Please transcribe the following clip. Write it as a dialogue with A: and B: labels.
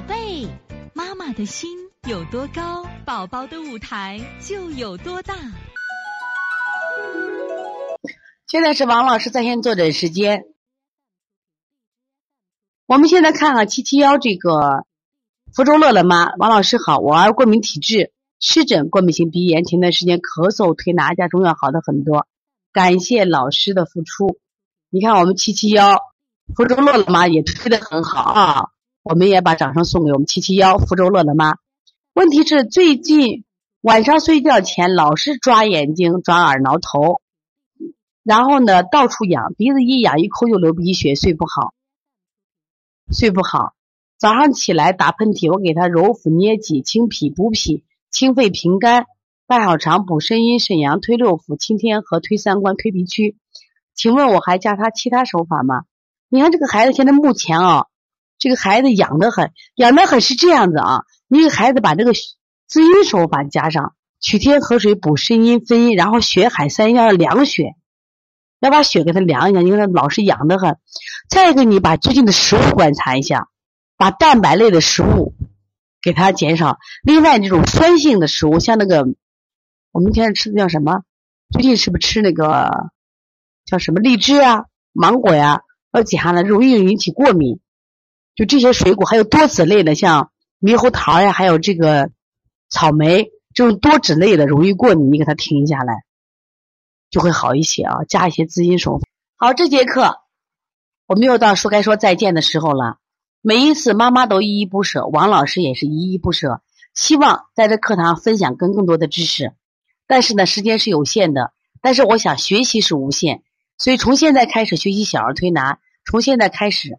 A: 宝贝，妈妈的心有多高，宝宝的舞台就有多大。
B: 现在是王老师在线坐诊时间。我们现在看看七七幺这个福州乐乐妈，王老师好，我儿过敏体质，湿疹、过敏性鼻炎，前段时间咳嗽推拿加中药好的很多，感谢老师的付出。你看我们七七幺福州乐乐妈也推的很好啊，我们也把掌声送给我们七七幺福州乐乐妈。问题是最近晚上睡觉前老是抓眼睛、抓耳、挠头。然后呢，到处痒，鼻子一痒一抠就流鼻血，睡不好，睡不好。早上起来打喷嚏，我给他揉腹捏脊、清脾补脾、清肺平肝、大小肠补肾阴肾阳、推六腑、清天河、推三关、推脾区。请问我还加他其他手法吗？你看这个孩子现在目前啊，这个孩子痒得很，痒得很是这样子啊。你给孩子把这个滋阴手法加上，取天河水补肾阴分阴，然后血海三要凉血。要把血给他凉一下，因为他老是痒得很。再一个，你把最近的食物观察一下，把蛋白类的食物给他减少。另外，这种酸性的食物，像那个我们现在吃的叫什么？最近是不是吃那个叫什么荔枝啊、芒果呀？要减下来，容易引起过敏。就这些水果，还有多籽类的，像猕猴桃呀，还有这个草莓，这种多脂类的容易过敏，你给他停下来。就会好一些啊，加一些滋阴手法。好，这节课我们又到说该说再见的时候了。每一次妈妈都依依不舍，王老师也是依依不舍。希望在这课堂分享更更多的知识，但是呢，时间是有限的。但是我想学习是无限，所以从现在开始学习小儿推拿，从现在开始